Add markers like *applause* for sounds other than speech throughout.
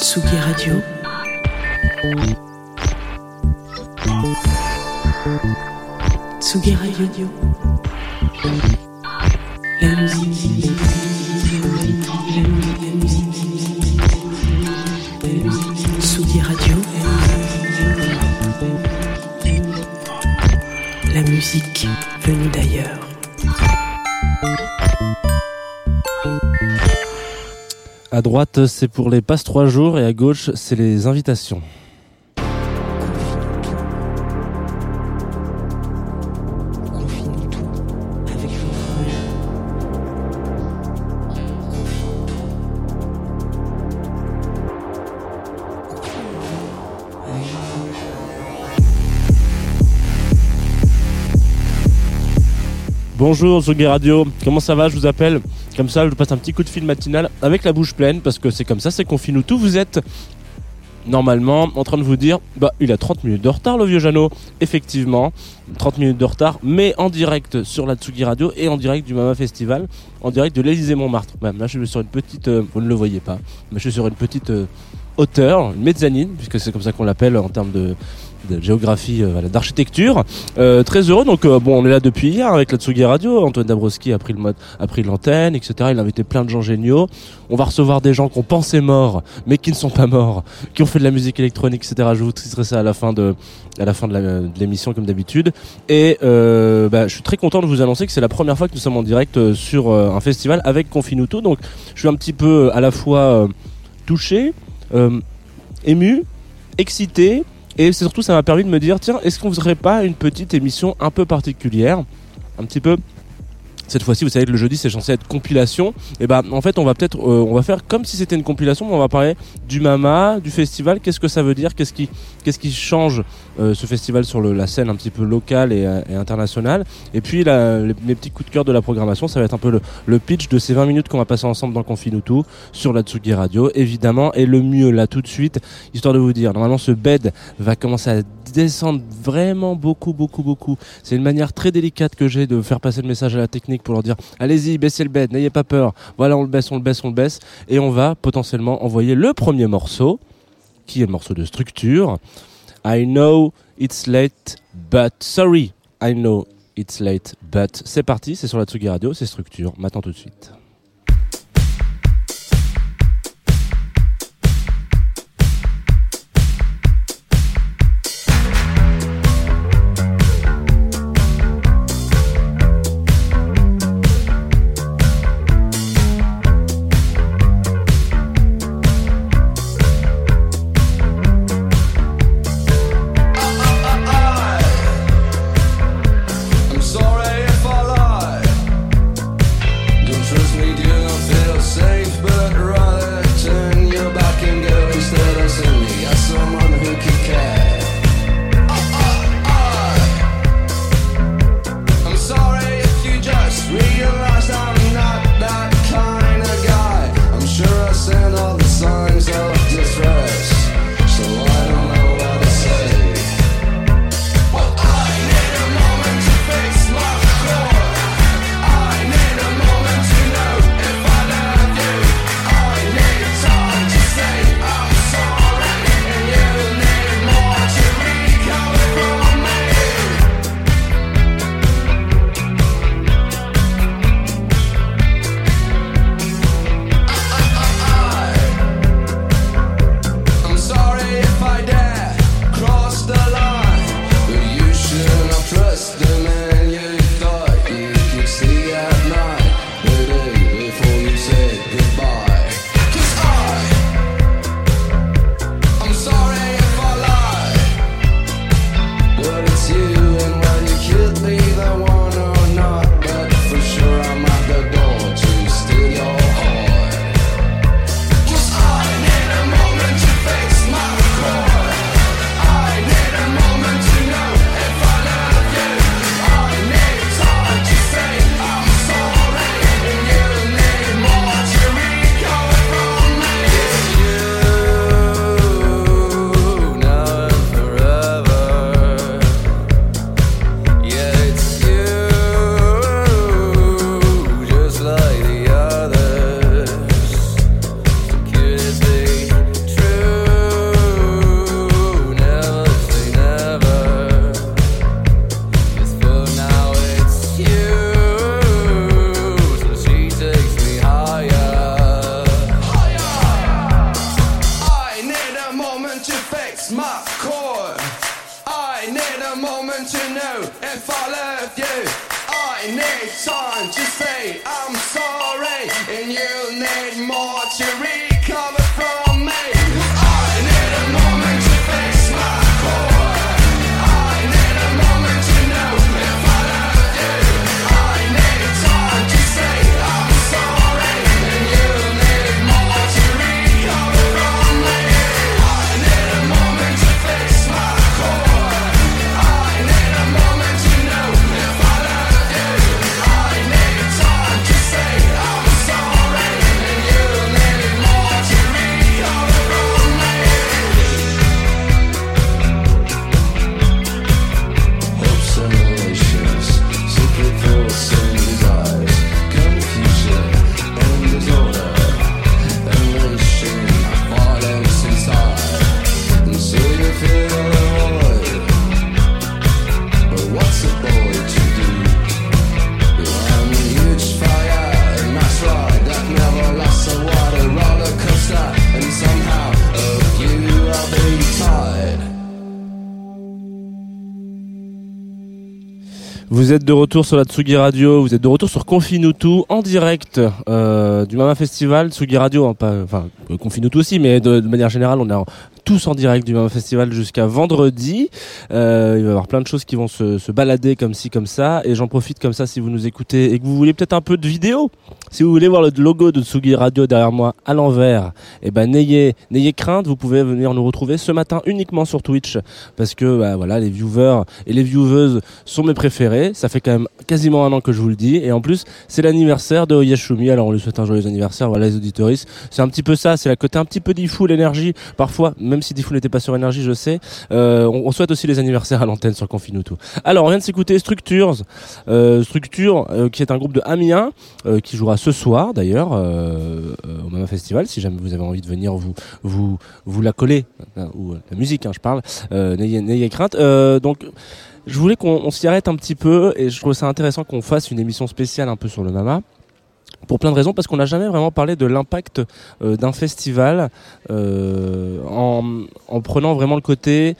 Tsugi Radio. Tsugi Radio. La musique. Radio. La musique venue d'ailleurs. À droite, c'est pour les passes trois jours et à gauche, c'est les invitations. Bonjour Zougé Radio, comment ça va? Je vous appelle comme ça, je passe un petit coup de fil matinal avec la bouche pleine parce que c'est comme ça, c'est confine tout. Vous êtes normalement en train de vous dire bah il a 30 minutes de retard le vieux Jeannot. Effectivement, 30 minutes de retard, mais en direct sur la Tsugi Radio et en direct du Mama Festival, en direct de l'Élysée Montmartre. Ouais, là je suis sur une petite, euh, vous ne le voyez pas, mais je suis sur une petite euh, hauteur, une mezzanine, puisque c'est comme ça qu'on l'appelle en termes de, de géographie, euh, d'architecture. Euh, très heureux, donc euh, bon, on est là depuis hier avec la Tsugi Radio. Antoine Dabrowski a pris le mode, a pris l'antenne, etc. Il a invité plein de gens géniaux. On va recevoir des gens qu'on pensait morts, mais qui ne sont pas morts, qui ont fait de la musique électronique, etc. Je vous titrerai ça à la fin de, à la fin de l'émission comme d'habitude. Et euh, bah, je suis très content de vous annoncer que c'est la première fois que nous sommes en direct euh, sur un festival avec Confinuto. Donc, je suis un petit peu à la fois touché, ému, excité. Et surtout, ça m'a permis de me dire, tiens, est-ce qu'on ne ferait pas une petite émission un peu particulière Un petit peu. Cette fois-ci, vous savez que le jeudi, c'est censé être compilation. Et ben, en fait, on va peut-être, euh, on va faire comme si c'était une compilation, mais on va parler du Mama, du festival. Qu'est-ce que ça veut dire? Qu'est-ce qui, qu'est-ce qui change euh, ce festival sur le- la scène un petit peu locale et, euh, et internationale? Et puis, les, mes petits coups de cœur de la programmation, ça va être un peu le, le pitch de ces 20 minutes qu'on va passer ensemble dans Confinutu sur la Tsugi Radio, évidemment. Et le mieux, là, tout de suite, histoire de vous dire, normalement, ce bed va commencer à descendre vraiment beaucoup, beaucoup, beaucoup. C'est une manière très délicate que j'ai de faire passer le message à la technique pour leur dire allez-y, baissez le bed, n'ayez pas peur. Voilà, on le baisse, on le baisse, on le baisse. Et on va potentiellement envoyer le premier morceau, qui est morceau de structure. I know it's late, but sorry. I know it's late, but c'est parti, c'est sur la Tsugi Radio, c'est structure. Maintenant tout de suite. Vous êtes de retour sur la Tsugi Radio, vous êtes de retour sur Confinutu en direct euh, du Mama Festival. Tsugi Radio, hein, enfin euh, Confinutu aussi, mais de, manière générale, on est tous en direct du Mama Festival jusqu'à vendredi. Euh, il va y avoir plein de choses qui vont se balader comme ci, comme ça. Et j'en profite comme ça si vous nous écoutez et que vous voulez peut-être un peu de vidéo. Si vous voulez voir le logo de Tsugi Radio derrière moi à l'envers, eh ben n'ayez n'ayez crainte, vous pouvez venir nous retrouver ce matin uniquement sur Twitch parce que bah, voilà les viewers et les vieweuses sont mes préférés. Ça fait quand même quasiment un an que je vous le dis et en plus c'est l'anniversaire de Oyashumi. Alors on lui souhaite un joyeux anniversaire. Voilà les auditoristes. C'est un petit peu ça, c'est la côté un petit peu d'Ifou l'énergie. Parfois, même si Diffoul n'était pas sur énergie, je sais. Euh, on, on souhaite aussi les anniversaires à l'antenne sur Confinuto. Alors on vient de s'écouter Structures, euh, Structure euh, qui est un groupe de Amiens euh, qui jouera ce soir d'ailleurs euh, au Mama Festival. Si jamais vous avez envie de venir, vous vous vous la coller euh, ou la musique, hein, je parle. Euh, n'ayez crainte. Euh, donc je voulais qu'on on s'y arrête un petit peu et je trouve ça intéressant qu'on fasse une émission spéciale un peu sur le Mama. Pour plein de raisons, parce qu'on n'a jamais vraiment parlé de l'impact d'un festival en, en prenant vraiment le côté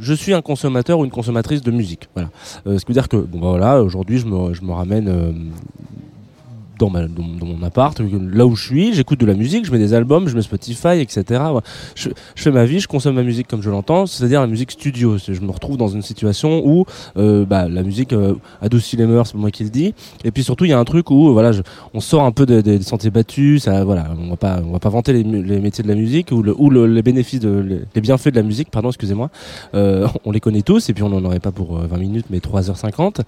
je suis un consommateur ou une consommatrice de musique. Voilà. Ce qui veut dire que bon bah voilà, aujourd'hui je me, je me ramène dans, ma, dans, mon appart, là où je suis, j'écoute de la musique, je mets des albums, je mets Spotify, etc. Je, fais ma vie, je consomme ma musique comme je l'entends, c'est-à-dire la musique studio. Je me retrouve dans une situation où euh, bah, la musique euh, adoucit les mœurs, c'est moi qui le dis. Et puis surtout, il y a un truc où voilà, on sort un peu des de, des sentiers battus. Ça, voilà, on va pas, on va pas vanter les, métiers de la musique ou, le, ou le- les bénéfices, de, les, bienfaits de la musique. Pardon, excusez-moi. Euh, *laughs* on les connaît tous et puis on n'en aurait pas pour euh, 20 minutes, mais 3h50.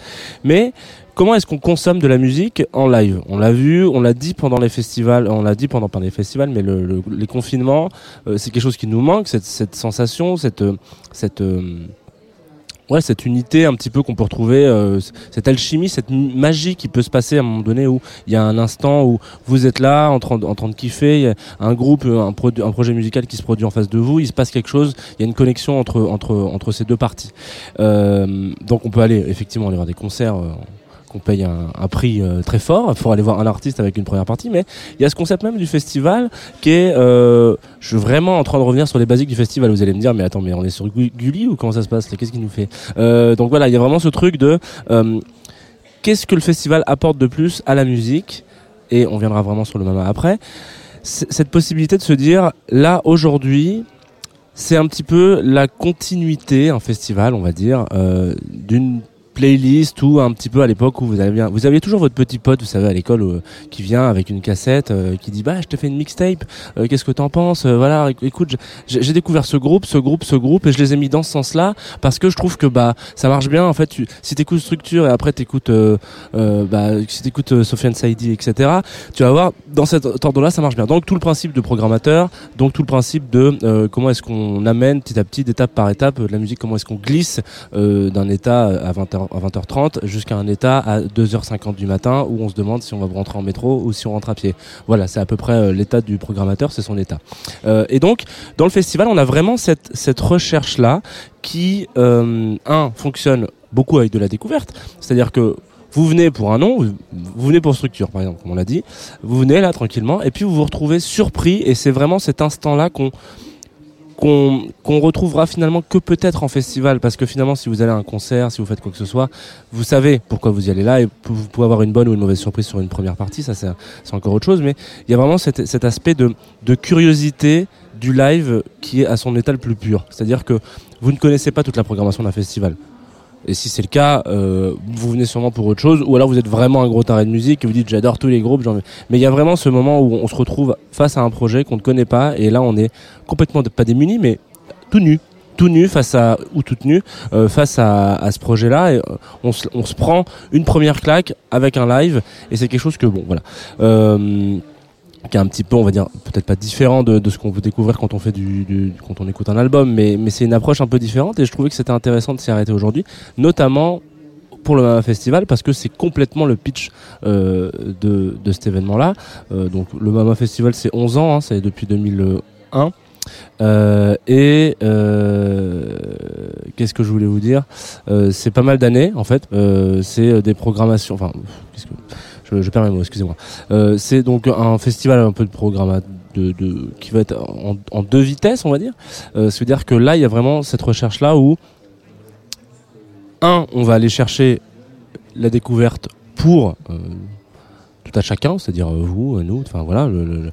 Mais comment est-ce qu'on consomme de la musique en live? On l'a vu, on l'a dit pendant les festivals, on l'a dit pendant pendant les festivals, mais le, le- les confinements, euh, c'est quelque chose qui nous manque, cette, cette sensation, cette cette euh, ouais cette unité un petit peu qu'on peut retrouver, euh, cette alchimie, cette magie qui peut se passer à un moment donné où il y a un instant où vous êtes là en train de, en train de kiffer, il y a un groupe, un, produ- un projet musical qui se produit en face de vous, il se passe quelque chose, il y a une connexion entre entre entre ces deux parties. Donc on peut aller effectivement aller voir des concerts. Qu'on paye un, prix euh, très fort pour aller voir un artiste avec une première partie, mais il y a ce concept même du festival qui est, euh, je suis vraiment en train de revenir sur les basiques du festival. Vous allez me dire, mais attends, mais on est sur Gu- Gulli ou comment ça se passe Qu'est-ce qu'il nous fait? Euh, Donc voilà, il y a vraiment ce truc de qu'est-ce que le festival apporte de plus à la musique? Et on viendra vraiment sur le Mama après. Cette possibilité de se dire, là aujourd'hui, c'est un petit peu la continuité, un festival, on va dire, d'une playlist ou un petit peu à l'époque où vous aviez vous aviez toujours votre petit pote, vous savez, à l'école euh, qui vient avec une cassette, euh, qui dit bah je te fais une mixtape, euh, qu'est-ce que t'en penses Euh, Voilà, éc- écoute, j'ai découvert ce groupe, ce groupe, ce groupe, et je les ai mis dans ce sens-là parce que je trouve que bah ça marche bien. En fait, tu, si t'écoutes Structure et après t'écoutes, euh, euh, bah si t'écoutes Sofiane Saidi, etc. Tu vas voir dans cet ordre-là, ça marche bien. Donc tout le principe de programmateur, donc tout le principe de comment est-ce qu'on amène petit à petit, d'étape par étape, de la musique, comment est-ce qu'on glisse d'un état à 20h, à 20h30 jusqu'à un état à 2h50 du matin où on se demande si on va rentrer en métro ou si on rentre à pied. Voilà, c'est à peu près euh, l'état du programmateur, c'est son état. Euh, et donc, dans le festival, on a vraiment cette, cette recherche-là qui, euh, un, fonctionne beaucoup avec de la découverte. C'est-à-dire que vous venez pour un nom, vous venez pour structure, par exemple, comme on l'a dit. Vous venez là tranquillement, et puis vous vous retrouvez surpris, et c'est vraiment cet instant-là qu'on qu'on retrouvera finalement que peut-être en festival parce que finalement si vous allez à un concert si vous faites quoi que ce soit vous savez pourquoi vous y allez là et vous pouvez avoir une bonne ou une mauvaise surprise sur une première partie ça c'est encore autre chose mais il y a vraiment cet, cet aspect de, de curiosité du live qui est à son état le plus pur. C'est à dire que vous ne connaissez pas toute la programmation d'un festival et si c'est le cas, euh, vous venez sûrement pour autre chose, ou alors vous êtes vraiment un gros taré de musique et vous dites j'adore tous les groupes. veux. Mais il y a vraiment ce moment où on se retrouve face à un projet qu'on ne connaît pas, et là on est complètement pas démunis, mais tout nu, tout nu face à ou toute nue euh, face à, à ce projet-là. Et euh, on, se, on se prend une première claque avec un live, et c'est quelque chose que bon, voilà. Euh, qui est un petit peu, on va dire, peut-être pas différent de, de ce qu'on peut découvrir quand on fait du, du- quand on écoute un album, mais, mais c'est une approche un peu différente et je trouvais que c'était intéressant de s'y arrêter aujourd'hui, notamment pour le Mama Festival parce que c'est complètement le pitch euh, de, de cet événement-là. Euh, donc le Mama Festival c'est 11 ans, hein, c'est depuis 2001. Euh, et euh, qu'est-ce que je voulais vous dire? Euh, C'est pas mal d'années en fait. Euh, c'est des programmations. Enfin, qu'est-ce que je, je perds mes mots. Excusez-moi. Euh, c'est donc un festival un peu de programme de, qui va être en, deux vitesses, on va dire. Euh, C'est-à-dire que là, il y a vraiment cette recherche là où un, on va aller chercher la découverte pour euh, tout à chacun, c'est-à-dire euh, vous, euh, nous, enfin voilà, euh,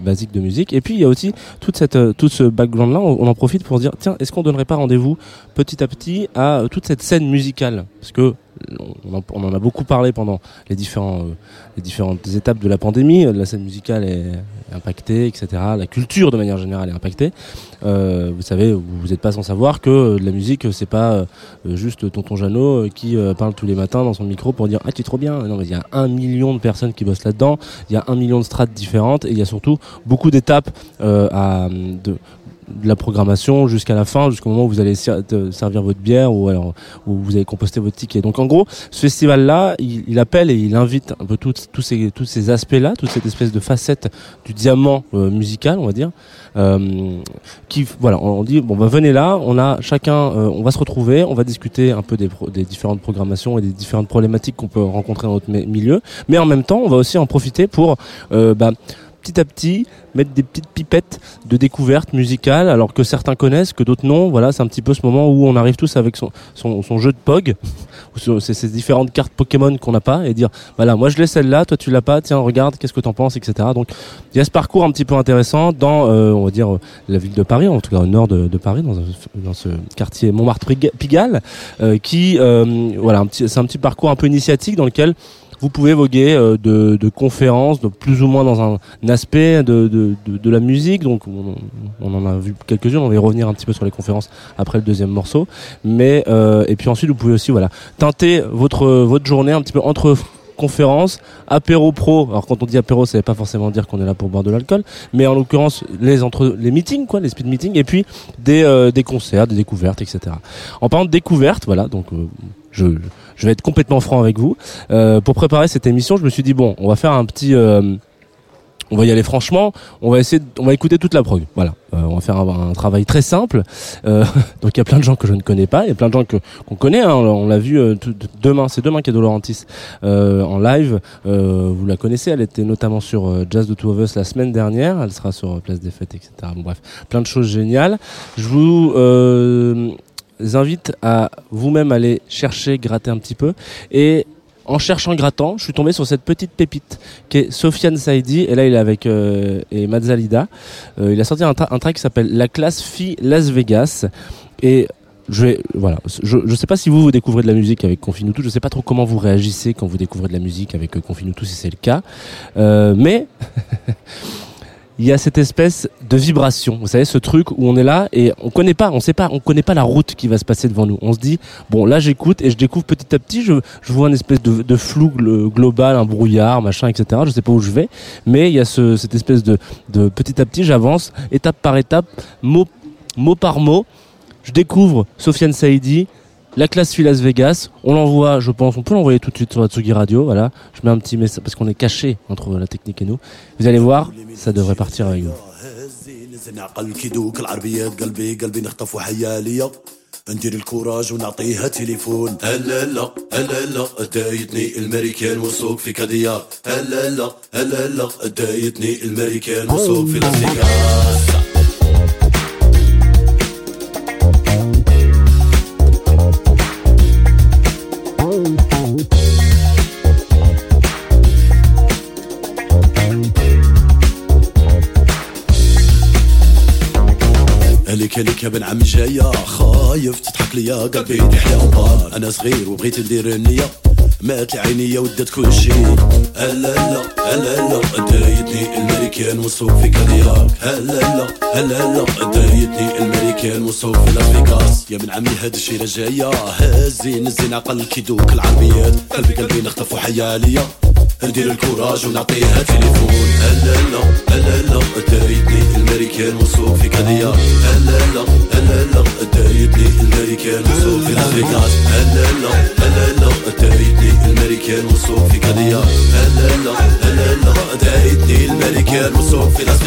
basique de musique. Et puis il y a aussi toute cette, euh, tout ce background-là, on, on en profite pour dire, tiens, est-ce qu'on donnerait pas rendez-vous petit à petit à euh, toute cette scène musicale? Parce que on en, a beaucoup parlé pendant les euh, les différentes étapes de la pandémie. La scène musicale est impactée, etc. La culture de manière générale est impactée. Euh, vous savez, vous n'êtes pas sans savoir que euh, de la musique, c'est pas euh, juste Tonton Jeannot euh, qui euh, parle tous les matins dans son micro pour dire ah tu es trop bien. Non mais il y a un million de personnes qui bossent là-dedans. Il y a un million de strates différentes et il y a surtout beaucoup d'étapes euh, à de de la programmation jusqu'à la fin, jusqu'au moment où vous allez servir votre bière ou alors où vous allez composter votre ticket. Donc en gros, ce festival-là, il, appelle et il invite un peu tous ces tous ces aspects-là, toute cette espèce de facette du diamant euh, musical, on va dire, euh, qui voilà, on dit bon bah venez là, on a chacun, euh, on va se retrouver, on va discuter un peu des, pro- des différentes programmations et des différentes problématiques qu'on peut rencontrer dans notre mi- milieu, mais en même temps, on va aussi en profiter pour euh, bah, petit à petit mettre des petites pipettes de découverte musicale alors que certains connaissent que d'autres non. Voilà c'est un petit peu ce moment où on arrive tous avec son, son, son jeu de POG ou ces, différentes cartes Pokémon qu'on n'a pas et dire voilà moi je l'ai celle-là toi tu l'as pas tiens regarde qu'est-ce que t'en penses etc donc il y a ce parcours un petit peu intéressant dans euh, on va dire euh, la ville de Paris en tout cas au nord de, de Paris dans, dans ce quartier Montmartre-Pigalle euh, qui euh, voilà c'est un petit parcours un peu initiatique dans lequel vous pouvez voguer euh, de, de conférences, de plus ou moins dans un, aspect de, de, de, la musique. Donc on, on en a vu quelques-unes. On va y revenir un petit peu sur les conférences après le deuxième morceau. Mais euh, et puis ensuite vous pouvez aussi voilà tenter votre votre journée un petit peu entre conférences, apéro pro. Alors quand on dit apéro, ça veut pas forcément dire qu'on est là pour boire de l'alcool, mais en l'occurrence les entre les meetings quoi, les speed meetings, et puis des euh, des concerts, des découvertes, etc. En parlant de découvertes, voilà donc. euh, je, je vais être complètement franc avec vous. Euh, pour préparer cette émission, je me suis dit bon, on va faire un petit, euh, on va y aller franchement. On va essayer, on va écouter toute la prog. Voilà, Euh, on va faire un, un travail très simple. Euh, *laughs* donc il y a plein de gens que je ne connais pas, il y a plein de gens que qu'on connaît. hein. on l'a vu euh, demain, c'est demain qu'il y a Dolorantis euh, en live. Euh, vous la connaissez, elle était notamment sur euh, Jazz de Two of Us la semaine dernière. Elle sera sur Place des Fêtes, etc. Bon, bref, plein de choses géniales. Je vous invite à vous-même aller chercher, gratter un petit peu. Et en cherchant, grattant, je suis tombé sur cette petite pépite qui est Sofiane Saidi. Et là, il est avec euh, et Mazzalida. Euh, il a sorti un, tra- un track qui s'appelle La classe fille Las Vegas. Et je vais, voilà, je, je sais pas si vous vous découvrez de la musique avec Confinutu, je sais pas trop comment vous réagissez quand vous découvrez de la musique avec euh, Confinutu si c'est le cas, euh, mais *laughs* il y a cette espèce de vibration. Vous savez, ce truc où on est là et on connaît pas, on sait pas, on connaît pas la route qui va se passer devant nous. On se dit, bon, là j'écoute et je découvre petit à petit, je, je vois une espèce de, de flou glo- global, un brouillard, machin, etc. Je sais pas où je vais, mais il y a ce, cette espèce de, de petit à petit, j'avance étape par étape, mot, mot par mot. Je découvre Sofiane Saidi, la classe fille Las Vegas. On l'envoie, je pense, on peut l'envoyer tout de suite sur la Tsugi Radio. Voilà, je mets un petit message parce qu'on est caché entre la technique et nous. Vous allez voir, ça devrait partir avec nous. هزي نزن عقل كيدوك العربيات قلبي قلبي نخطف وحيا ليا ندير الكوراج ونعطيها تليفون هلا لا هلا لا دايتني الامريكان والسوق في كاديار هلا لا هلا لا دايتني الامريكان والسوق في لاس ليك يا بن عمي جاية. خايف تضحك ليا قلبي يطيح يا وبال أنا صغير وبغيت ندير النية. مات لي عينيا ودات كل شي. هلا لا هلا لا دايتني الملكان والسوق في كادياك هلا لا هلا لا دايتني الملكان والسوق في لاس فيغاس يا بن عمي هاد الشي راه جاية هازين الزين عقل كيدوك العربيات. قلبي قلبي نخطف وحيا ليا ندير الكوراج ونعطيها تليفون لا لا لا لا انت ريتني الماريكان في فيك لا لا لا لا انت ريتني الماريكان مسوق فيك عليا هلا لا لا انت ريتني الماريكان مسوق فيك عليا هلا لا لا انت ريتني الماريكان في لاس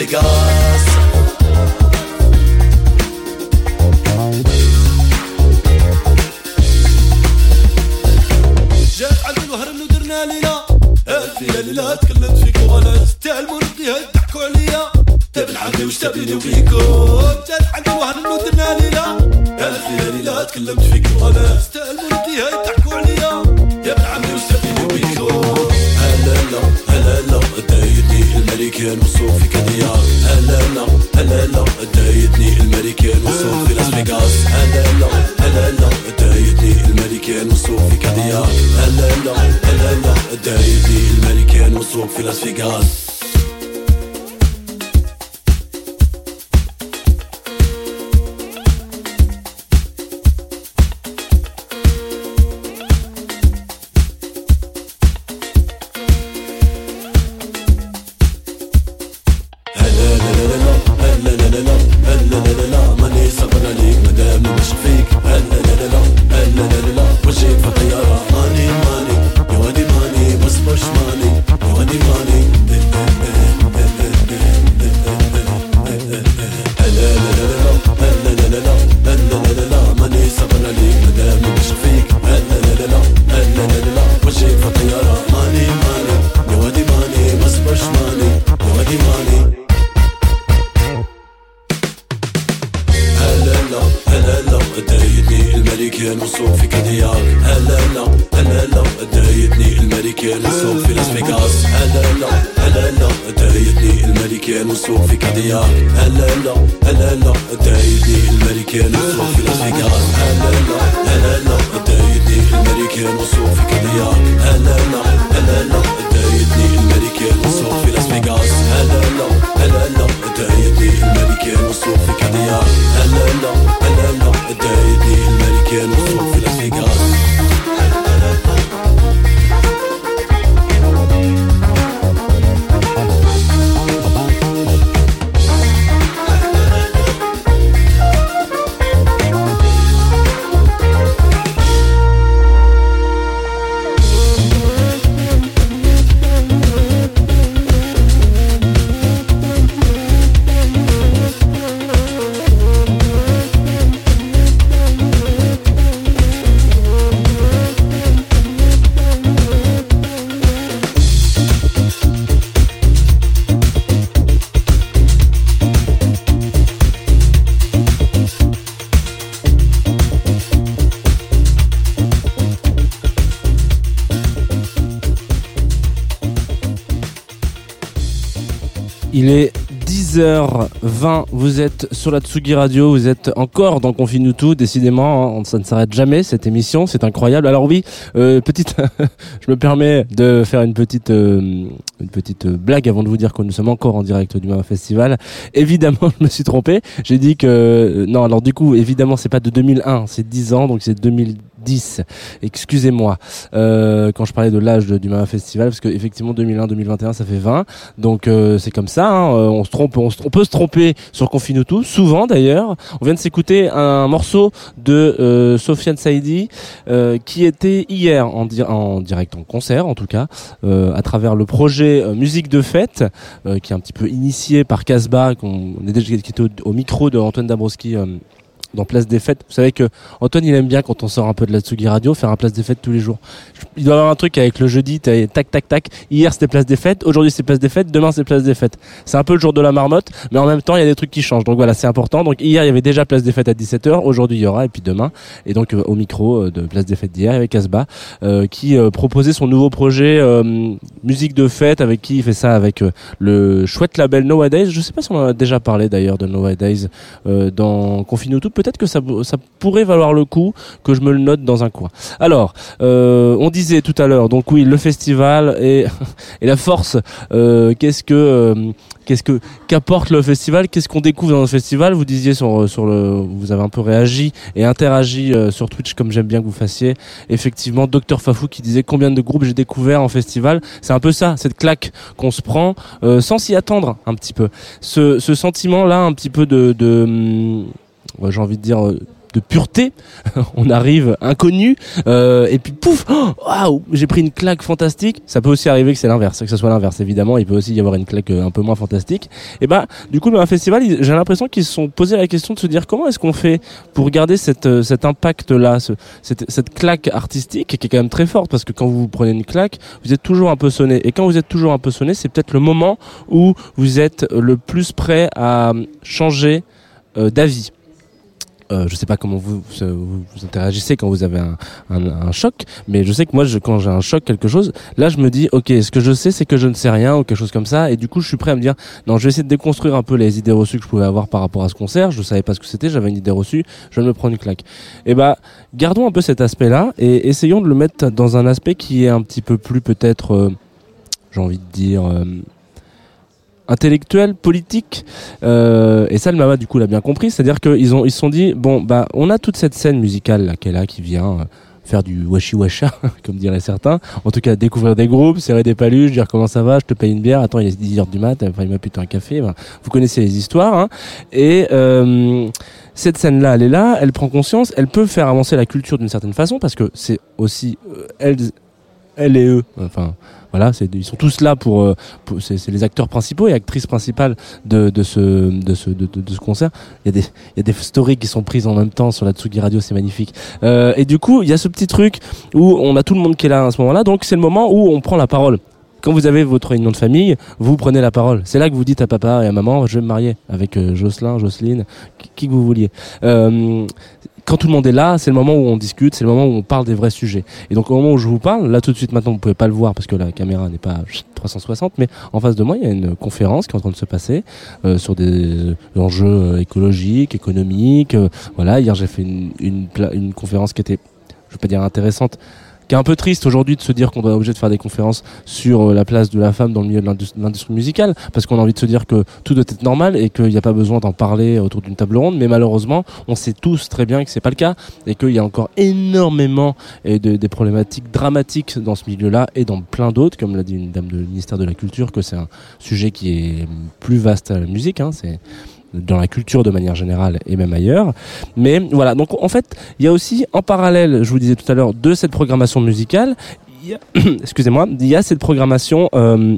فيا لا تكلمت فيك ولا تستلموا نقيها تضحكوا عليا تابن عندي واش تبيني فيكم جات عندي واحد نودنا ليلة. أنا فيا لا تكلمت فيك ولا تستلموا نقيها تضحكوا الملكان والسوق في كادياك هلا لا هلا لا دايتني الملكان والسوق في لاس فيغاس هلا لا هلا لا دايتني الملكان والسوق في كادياك هلا لا هلا لا دايتني الملكان والسوق في لاس فيغاس الملكان والسوق في كادياك هلا لا هلا لا دايتني الملكان والسوق في لاس فيغاس هلا لا هلا لا دايتني الملكان والسوق في كادياك هلا لا هلا لا دايتني الملكان والسوق في لاس فيغاس هلا لا هلا لا دايتني الملكان والسوق في كادياك هلا لا هلا لا دايتني الملكان والسوق في لاس فيغاس هلا لا هلا لا الدايدي الملكة المصروف في كادياك هلا هلا هلا هلا الدايدي الملكة المصروف في لاس 10h20, vous êtes sur la Tsugi Radio, vous êtes encore dans Confine tout, décidément, hein, ça ne s'arrête jamais cette émission, c'est incroyable. Alors oui, euh, petite, *laughs* je me permets de faire une petite, euh, une petite blague avant de vous dire que nous sommes encore en direct du Mama Festival. Évidemment, *laughs* je me suis trompé, j'ai dit que, non, alors du coup, évidemment, c'est pas de 2001, c'est 10 ans, donc c'est 2010. Excusez-moi euh, quand je parlais de l'âge du Mama Festival, parce que effectivement 2001-2021 ça fait 20, donc euh, c'est comme ça. hein, euh, on peut se tromper sur Confine tout, souvent d'ailleurs. On vient de s'écouter un morceau de Sofiane Saidi qui était hier en, di- en direct en concert en tout cas à travers le projet Musique de fête qui est un petit peu initié par Casbah, qu'on on est déjà qui au, au micro de Antoine Dabrowski. Dans Place des Fêtes. Vous savez que Antoine, il aime bien quand on sort un peu de la Tsugi Radio, faire un Place des Fêtes tous les jours. Il doit avoir un truc avec le jeudi, tac, tac, tac. Hier, c'était Place des Fêtes. Aujourd'hui, c'est Place des Fêtes. Demain, c'est Place des Fêtes. C'est un peu le jour de la marmotte, mais en même temps, il y a des trucs qui changent. Donc voilà, c'est important. Donc hier, il y avait déjà Place des Fêtes à 17h. Aujourd'hui, il y aura, et puis demain. Et donc, euh, au micro euh, de Place des Fêtes d'hier, avec Casbah, euh, qui proposait son nouveau projet musique de fête, avec qui il fait ça avec le chouette label Nowadays. Je sais pas si on en a déjà parlé d'ailleurs de Nowadays dans Confine tout. Peut-être que ça, ça pourrait valoir le coup que je me le note dans un coin. Alors, euh, on disait tout à l'heure, donc oui, le festival et, *laughs* et la force. euh, qu'est-ce que euh, qu'est-ce que qu'apporte le festival Qu'est-ce qu'on découvre dans le festival? Vous disiez sur sur le, vous avez un peu réagi et interagi euh, sur Twitch comme j'aime bien que vous fassiez. Effectivement, Docteur Fafou qui disait combien de groupes j'ai découvert en festival. C'est un peu ça, cette claque qu'on se prend euh, sans s'y attendre un petit peu. Ce, ce sentiment-là, un petit peu de, de hum, j'ai envie de dire. euh, de pureté, *laughs* on arrive inconnu euh, et puis pouf, oh, waouh, j'ai pris une claque fantastique. Ça peut aussi arriver que c'est l'inverse, que ce soit l'inverse évidemment. Il peut aussi y avoir une claque euh, un peu moins fantastique. Et bah, du coup, dans un festival, j'ai l'impression qu'ils se sont posé la question de se dire comment est-ce qu'on fait pour garder cette, euh, cet impact-là, ce- cette, cette claque artistique qui est quand même très forte? Parce que quand vous prenez une claque, vous êtes toujours un peu sonné. Et quand vous êtes toujours un peu sonné, c'est peut-être le moment où vous êtes le plus prêt à changer euh, d'avis. Euh, je sais pas comment vous, vous vous interagissez quand vous avez un, un, un choc, mais je sais que moi, je, quand j'ai un choc, quelque chose, là, je me dis, ok, ce que je sais, c'est que je ne sais rien ou quelque chose comme ça, et du coup, je suis prêt à me dire, non, je vais essayer de déconstruire un peu les idées reçues que je pouvais avoir par rapport à ce concert. Je savais pas ce que c'était, j'avais une idée reçue, je vais me prendre une claque. Et bah, gardons un peu cet aspect-là et essayons de le mettre dans un aspect qui est un petit peu plus peut-être, euh, j'ai envie de dire. euh, intellectuel, politique, euh, et ça le Mama du coup l'a bien compris, c'est-à-dire qu'ils ont ils se sont dit bon bah on a toute cette scène musicale là qui est qui vient euh, faire du washi washa *laughs* comme diraient certains, en tout cas découvrir des groupes, serrer des paluches, dire comment ça va, je te paye une bière, attends il est 10 heures du mat, il m'a plutôt un café, Enfin, vous connaissez les histoires, hein. et euh, cette scène là elle est là, elle prend conscience, elle peut faire avancer la culture d'une certaine façon parce que c'est aussi euh, elles elle et eux, enfin voilà, ils sont tous là pour, euh, pour- c'est, les acteurs principaux et actrices principales de, de ce, de ce, de, ce concert. Il y a des, il y a des stories qui sont prises en même temps sur la Tsugi Radio, c'est magnifique. Euh, et du coup, il y a ce petit truc où on a tout le monde qui est là à ce moment-là, donc c'est le moment où on prend la parole. Quand vous avez votre réunion de famille, vous prenez la parole. C'est là que vous dites à papa et à maman, je vais me marier avec euh, Jocelyn, Jocelyne, qui, qui que vous vouliez. Euh, quand tout le monde est là, c'est le moment où on discute, c'est le moment où on parle des vrais sujets. Et donc au moment où je vous parle, là tout de suite maintenant vous pouvez pas le voir parce que la caméra n'est pas 360, mais en face de moi il y a une conférence qui est en train de se passer euh, sur des euh, enjeux euh, écologiques, économiques. euh, voilà, hier j'ai fait une, une, une conférence qui était, je vais pas dire intéressante, qui est un peu triste aujourd'hui de se dire qu'on doit être obligé de faire des conférences sur euh, la place de la femme dans le milieu de l'indus- de l'industrie musicale, parce qu'on a envie de se dire que tout doit être normal et qu'il n'y a pas besoin d'en parler autour d'une table ronde, mais malheureusement, on sait tous très bien que c'est pas le cas et qu'il y a encore énormément de- des problématiques dramatiques dans ce milieu-là et dans plein d'autres, comme l'a dit une dame du ministère de la Culture, que c'est un sujet qui est plus vaste à la musique, hein, c'est dans la culture de manière générale et même ailleurs. Mais voilà, donc en fait, il y a aussi en parallèle, je vous disais tout à l'heure, de cette programmation musicale, *clears throat* excusez-moi, il y a cette programmation euh,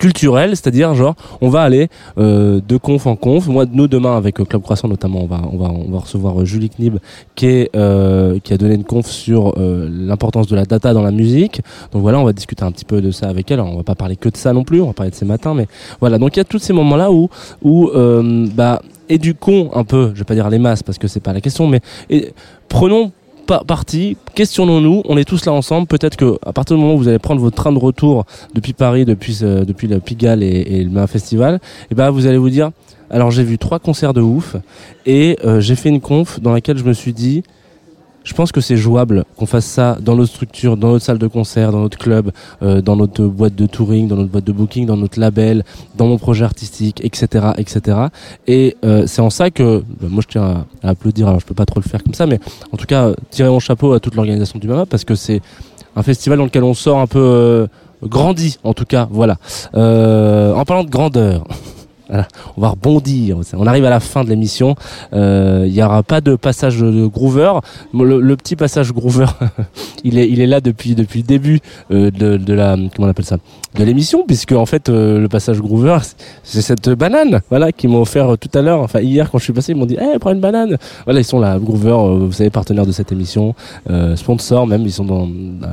culturelle, c'est-à-dire genre on va aller euh, de conf en conf. Moi, nous demain avec euh, Club Croissant notamment, on va on va on va recevoir euh, Julie Knib qui a donné une conf sur l'importance de la data dans la musique. Donc voilà, on va discuter un petit peu de ça avec elle. On va pas parler que de ça non plus, on va parler de ces matins, mais voilà. Donc il y a tous ces moments là où où bah éduquons un peu, je vais pas dire les masses parce que c'est pas la question, mais prenons pa- parti, questionnons-nous, on est tous là ensemble, peut-être que à partir du moment où vous allez prendre votre train de retour depuis Paris, depuis euh, depuis le Pigalle et, le Main Festival, et ben vous allez vous dire alors j'ai vu trois concerts de ouf et euh, j'ai fait une conf dans laquelle je me suis dit je pense que c'est jouable qu'on fasse ça dans notre structure, dans notre salle de concert, dans notre club, euh, dans notre boîte de touring, dans notre boîte de booking, dans notre label, dans mon projet artistique, etc., etc. Et euh, c'est en ça que bah, moi je tiens à, applaudir. Alors je peux pas trop le faire comme ça, mais en tout cas tirer mon chapeau à toute l'organisation du Mama parce que c'est un festival dans lequel on sort un peu euh, grandi, en tout cas. Voilà. Euh, en parlant de grandeur. *laughs* Voilà, on va rebondir. On arrive à la fin de l'émission. Euh, Il n'y aura pas de passage de Groover. Le, petit passage Groover, *laughs* il est, là depuis le début euh, de, la comment on appelle ça de l'émission, puisque en fait euh, le passage Groover, c'est cette banane, voilà, qu'ils m'ont offert tout à l'heure. Enfin hier quand je suis passé, ils m'ont dit, eh prends une banane. Voilà, ils sont là, Groover, vous savez, partenaire de cette émission, sponsor même. Ils sont dans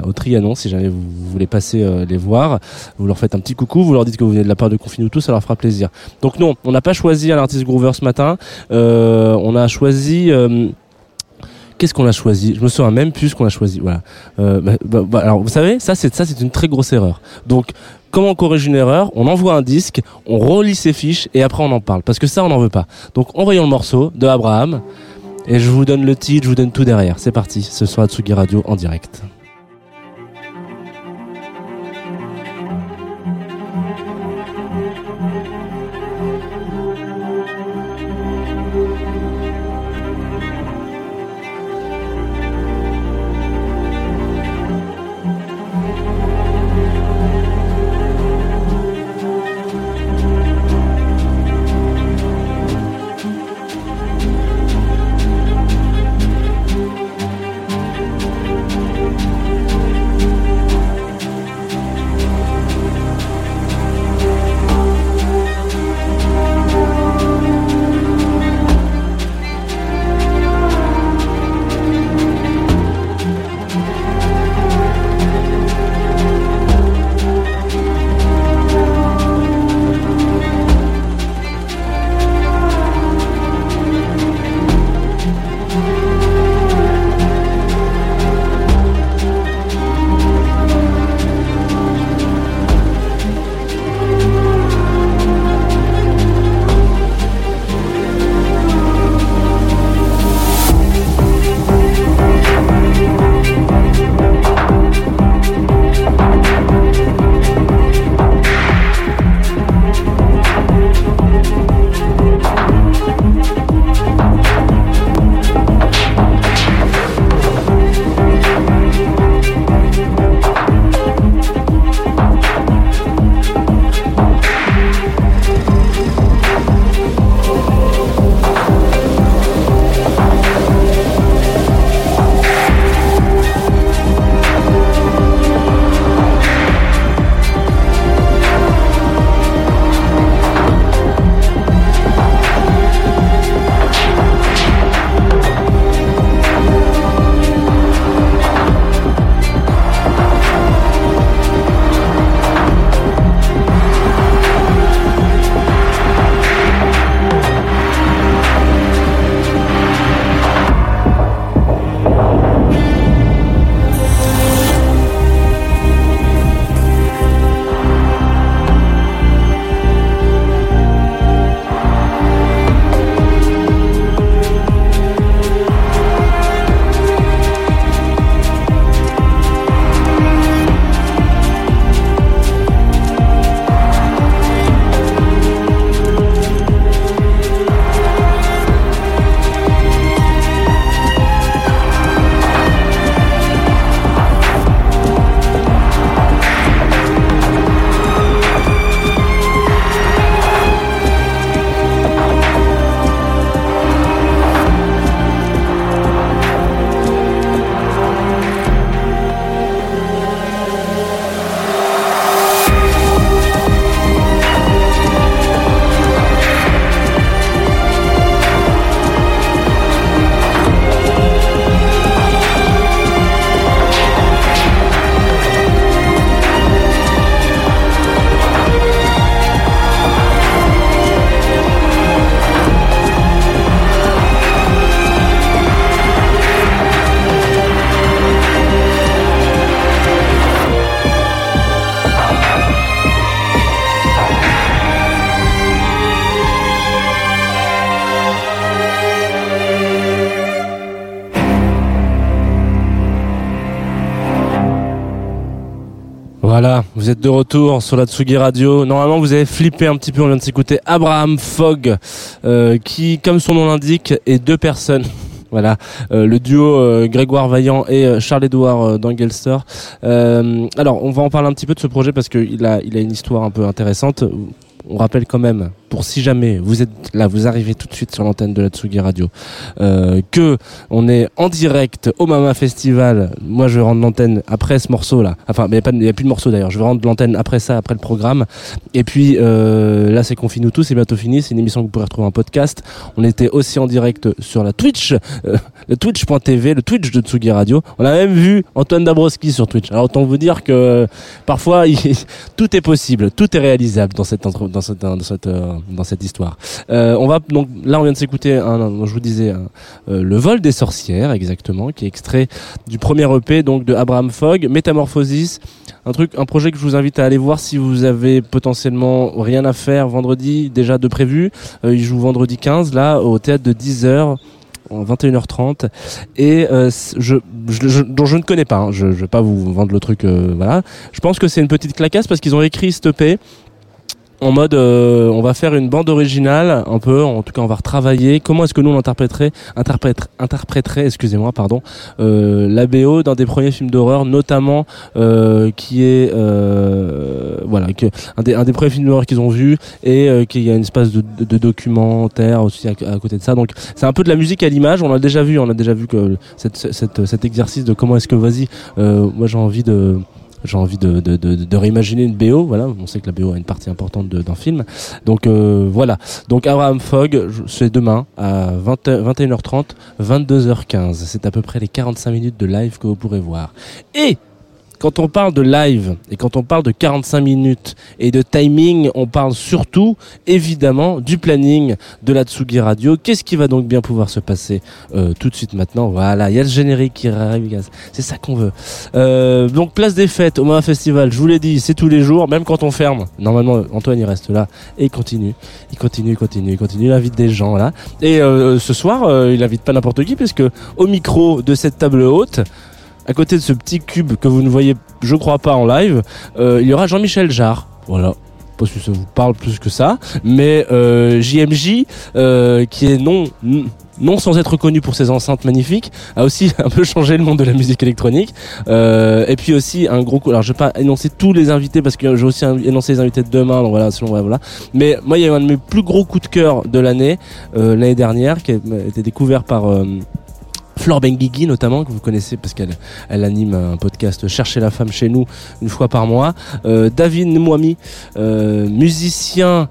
au Trianon. Si jamais vous, voulez passer les voir, vous leur faites un petit coucou, vous leur dites que vous venez de la part de Confinou tout, ça leur fera plaisir. Non, on n'a pas choisi un artiste Groover ce matin. Euh, on a choisi. euh, Qu'est-ce qu'on a choisi? Je me souviens même plus qu'on a choisi. Voilà. Euh, bah, bah, bah, alors vous savez, ça c'est ça c'est une très grosse erreur. Donc comment on corrige une erreur? On envoie un disque, on relit ses fiches et après on en parle. Parce que ça on n'en veut pas. Donc envoyons le morceau de Abraham et je vous donne le titre, je vous donne tout derrière. C'est parti. Ce soir Tsugi Radio en direct. Voilà, vous êtes de retour sur la Tsugi Radio. Normalement, vous avez flippé un petit peu. On vient de s'écouter Abraham Fogg, euh, qui, comme son nom l'indique, est deux personnes. Voilà, euh, le duo euh, Grégoire Vaillant et Charles-Édouard d'Angelster. Alors, on va en parler un petit peu de ce projet parce qu'il a, il a une histoire un peu intéressante. On rappelle quand même pour si jamais vous êtes là, vous arrivez tout de suite sur l'antenne de la Tsugi Radio, euh, que on est en direct au Mama Festival. Moi, je rentre l'antenne après ce morceau là. Enfin, mais il n'y a, plus de morceau d'ailleurs. Je vais rendre l'antenne après ça, après le programme. Et puis euh, là, c'est confine nous tous, c'est bientôt fini. C'est une émission que vous pourrez retrouver en podcast. On était aussi en direct sur la Twitch, euh, le Twitch.tv, le Twitch de Tsugi Radio. On a même vu Antoine Dabrowski sur Twitch. Alors autant vous dire que parfois *laughs* il- tout est possible, tout est réalisable dans cette dans cette dans cette dans cette histoire. Euh, on va donc là on vient de s'écouter un- je vous disais euh, le vol des sorcières exactement qui est extrait du premier EP donc de Abraham Fogg Métamorphosis un truc un projet que je vous invite à aller voir si vous avez potentiellement rien à faire vendredi déjà de prévu Euh, il joue vendredi 15 là au théâtre de 10h 21h30 et euh, je, je, je- dont je ne connais pas hein. je, je vais pas vous vendre le truc euh, voilà je pense que c'est une petite clacasse parce qu'ils ont écrit cette EP en mode euh, on va faire une bande originale un peu en tout cas on va retravailler. Comment est-ce que nous on interpréterait interprète, interpréterait excusez-moi pardon euh, la BO d'un des premiers films d'horreur notamment euh, qui est voilà un des, premiers films d'horreur qu'ils ont vu et qu'il y a une espèce de, documentaire aussi à, côté de ça. Donc c'est un peu de la musique à l'image. On l'a déjà vu on a déjà vu que cette, cet exercice de comment est-ce que vas-y moi j'ai envie de j'ai envie de, de, de, de réimaginer une BO. Voilà, on sait que la BO a une partie importante d'un film. Donc euh, voilà. Donc Abraham Fogg, c'est demain à 20, 21h30, 22h15. C'est à peu près les 45 minutes de live que vous pourrez voir. Et quand on parle de live et quand on parle de 45 minutes et de timing, on parle surtout évidemment du planning de la Tsugi Radio. Qu'est-ce qui va donc bien pouvoir se passer euh, tout de suite maintenant? Voilà, il y a le générique qui arrive, c'est ça qu'on veut. Euh, donc place des fêtes au Mama Festival, je vous l'ai dit, c'est tous les jours, même quand on ferme. Normalement, Antoine il reste là et il continue, il continue, il continue, il continue, il invite des gens là. Et euh, ce soir, euh, il invite pas n'importe qui puisque au micro de cette table haute, à côté de ce petit cube que vous ne voyez, je crois pas en live, euh, il y aura Jean-Michel Jarre. Voilà. Pas si ça vous parle plus que ça, mais euh, JMJ, euh, qui est non non sans être connu pour ses enceintes magnifiques, a aussi *laughs* un peu changé le monde de la musique électronique. Euh, et puis aussi un gros coup. Alors je vais pas énoncer tous les invités parce que j'ai aussi énoncé les invités de demain. Donc voilà, selon voilà. Mais moi, il y a un de mes plus gros coups de cœur de l'année, l'année dernière, qui a été découvert par Flore Benguigui notamment que vous connaissez parce qu'elle elle anime un podcast Chercher la femme chez nous une fois par mois. Euh, David Mwami, euh, musicien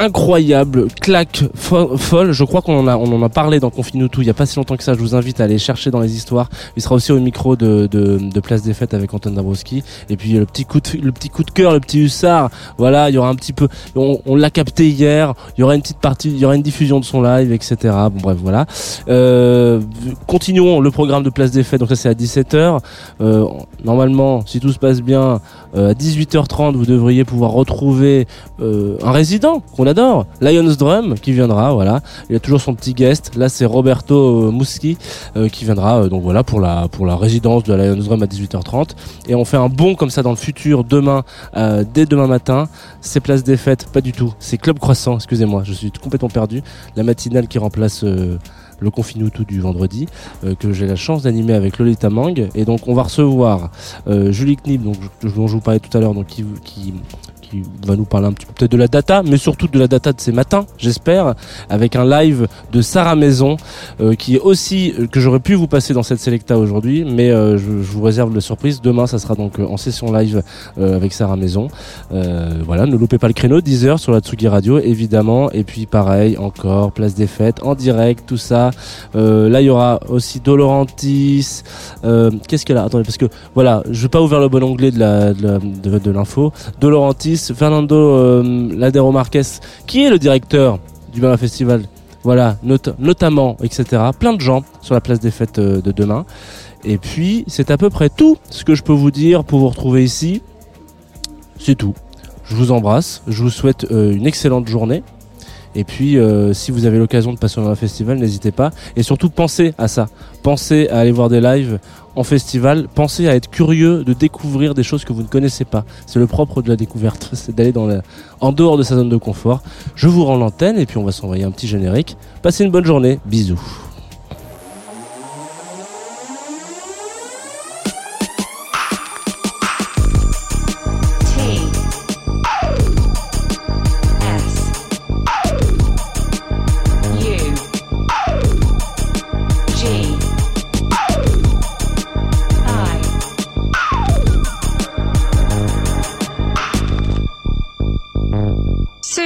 incroyable, claque fo- folle. Je crois qu'on en a, on en a parlé dans Confine tout. Il y a pas si longtemps que ça. Je vous invite à aller chercher dans les histoires. Il sera aussi au micro de, de, de Place des Fêtes avec Antoine Dabrowski. Et puis le petit coup de, le petit coup de cœur, le petit hussard. Voilà, il y aura un petit peu. On, on l'a capté hier. Il y aura une petite partie, il y aura une diffusion de son live, etc. Bon bref, voilà. Euh, continuons le programme de Place des Fêtes. Donc ça c'est à 17h. Euh, normalement, si tout se passe bien, euh, à 18h30, vous devriez pouvoir retrouver euh, un résident qu'on adore, Lions Drum, qui viendra. Voilà, il a toujours son petit guest. Là, c'est Roberto Muschi euh, qui viendra. euh, donc voilà pour la résidence de Lions Drum à 18h30. Et on fait un bond comme ça dans le futur demain, euh, dès demain matin. C'est Place des Fêtes, pas du tout. C'est Club Croissant. Excusez-moi, je suis complètement perdu. La matinale qui remplace. le confinou tout du vendredi que j'ai la chance d'animer avec Lolita Mang et donc on va recevoir Julie Knib dont je vous parlais tout à l'heure donc qui qui va nous parler un petit peu peut-être de la data, mais surtout de la data de ces matins, j'espère, avec un live de Sarah Maison, euh, qui est aussi euh, que j'aurais pu vous passer dans cette Selecta aujourd'hui, mais euh, je, je vous réserve la surprise. Demain, ça sera donc euh, en session live euh, avec Sarah Maison. Euh, voilà, ne loupez pas le créneau, 10h sur la Tsugi Radio, évidemment. Et puis pareil, encore place des fêtes en direct, tout ça. Là, il y aura aussi Dolorantis. Qu'est-ce qu'elle a? Attendez, parce que voilà, je vais pas ouvrir le bon onglet de la de, la- de, l'info. Fernando euh, Ladero Marquez, qui est le directeur du Bama Festival. Voilà, not- notamment, etc. Plein de gens sur la place des fêtes euh, de demain. Et puis, c'est à peu près tout ce que je peux vous dire pour vous retrouver ici. C'est tout. Je vous embrasse. Je vous souhaite euh, une excellente journée. Et puis, euh, si vous avez l'occasion de passer dans un festival, n'hésitez pas. Et surtout, pensez à ça. Pensez à aller voir des lives en festival. Pensez à être curieux de découvrir des choses que vous ne connaissez pas. C'est le propre de la découverte, *laughs* c'est d'aller dans la, en dehors de sa zone de confort. Je vous rends l'antenne et puis on va s'envoyer un petit générique. Passez une bonne journée. Bisous.